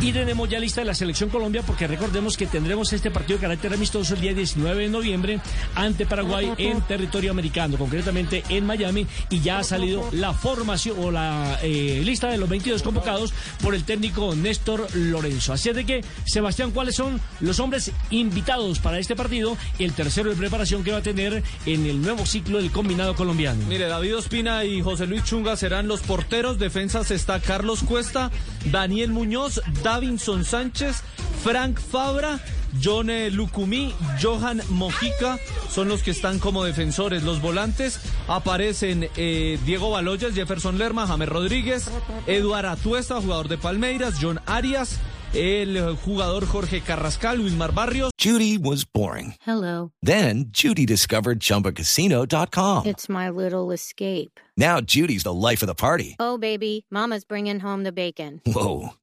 Y tenemos ya lista la Selección Colombia porque recordemos que tendremos este partido de carácter amistoso el día 19 de noviembre ante Paraguay en territorio americano, concretamente en Miami, y ya ha salido la formación o la eh, lista de los 22 convocados por el técnico Néstor Lorenzo. Así es de que, Sebastián, ¿cuáles son los hombres invitados para este partido el tercero de preparación que va a tener en el nuevo ciclo del combinado colombiano? Mire, David Ospina y José Luis Chunga serán los porteros. Defensas está Carlos Cuesta, Daniel Muñoz, Davinson Sánchez, Frank Fabra, John Lucumí, Johan Mojica son los que están como defensores. Los volantes aparecen eh, Diego Baloyas, Jefferson Lerma, James Rodríguez, Eduard Atuesta, jugador de Palmeiras, John Arias, el jugador Jorge Carrascal, Wilmar Barrios. Judy was boring. Hello. Then Judy discovered ChumbaCasino.com. It's my little escape. Now Judy's the life of the party. Oh, baby, Mama's bringing home the bacon. Whoa,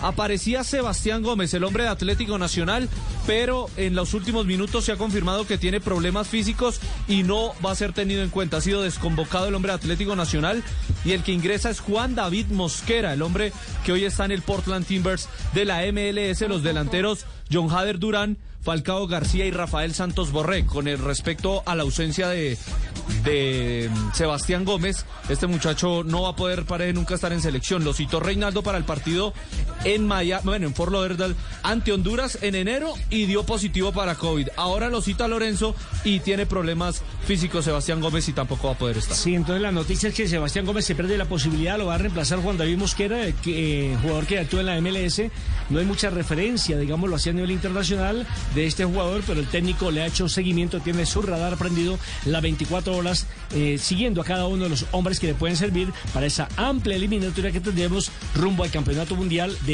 Aparecía Sebastián Gómez, el hombre de Atlético Nacional, pero en los últimos minutos se ha confirmado que tiene problemas físicos y no va a ser tenido en cuenta. Ha sido desconvocado el hombre de Atlético Nacional y el que ingresa es Juan David Mosquera, el hombre que hoy está en el Portland Timbers de la MLS, los delanteros John Hader Durán. Falcao García y Rafael Santos Borré. Con el respecto a la ausencia de, de Sebastián Gómez, este muchacho no va a poder para nunca estar en selección. Lo citó Reinaldo para el partido en Maya, bueno, en Fort Lauderdale ante Honduras en enero y dio positivo para COVID. Ahora lo cita Lorenzo y tiene problemas físicos Sebastián Gómez y tampoco va a poder estar. Sí, entonces la noticia es que Sebastián Gómez se pierde la posibilidad, lo va a reemplazar Juan David Mosquera, que, eh, jugador que actúa en la MLS. No hay mucha referencia, digámoslo así, a nivel internacional de este jugador, pero el técnico le ha hecho seguimiento, tiene su radar prendido las 24 horas, eh, siguiendo a cada uno de los hombres que le pueden servir para esa amplia eliminatoria que tendremos rumbo al Campeonato Mundial de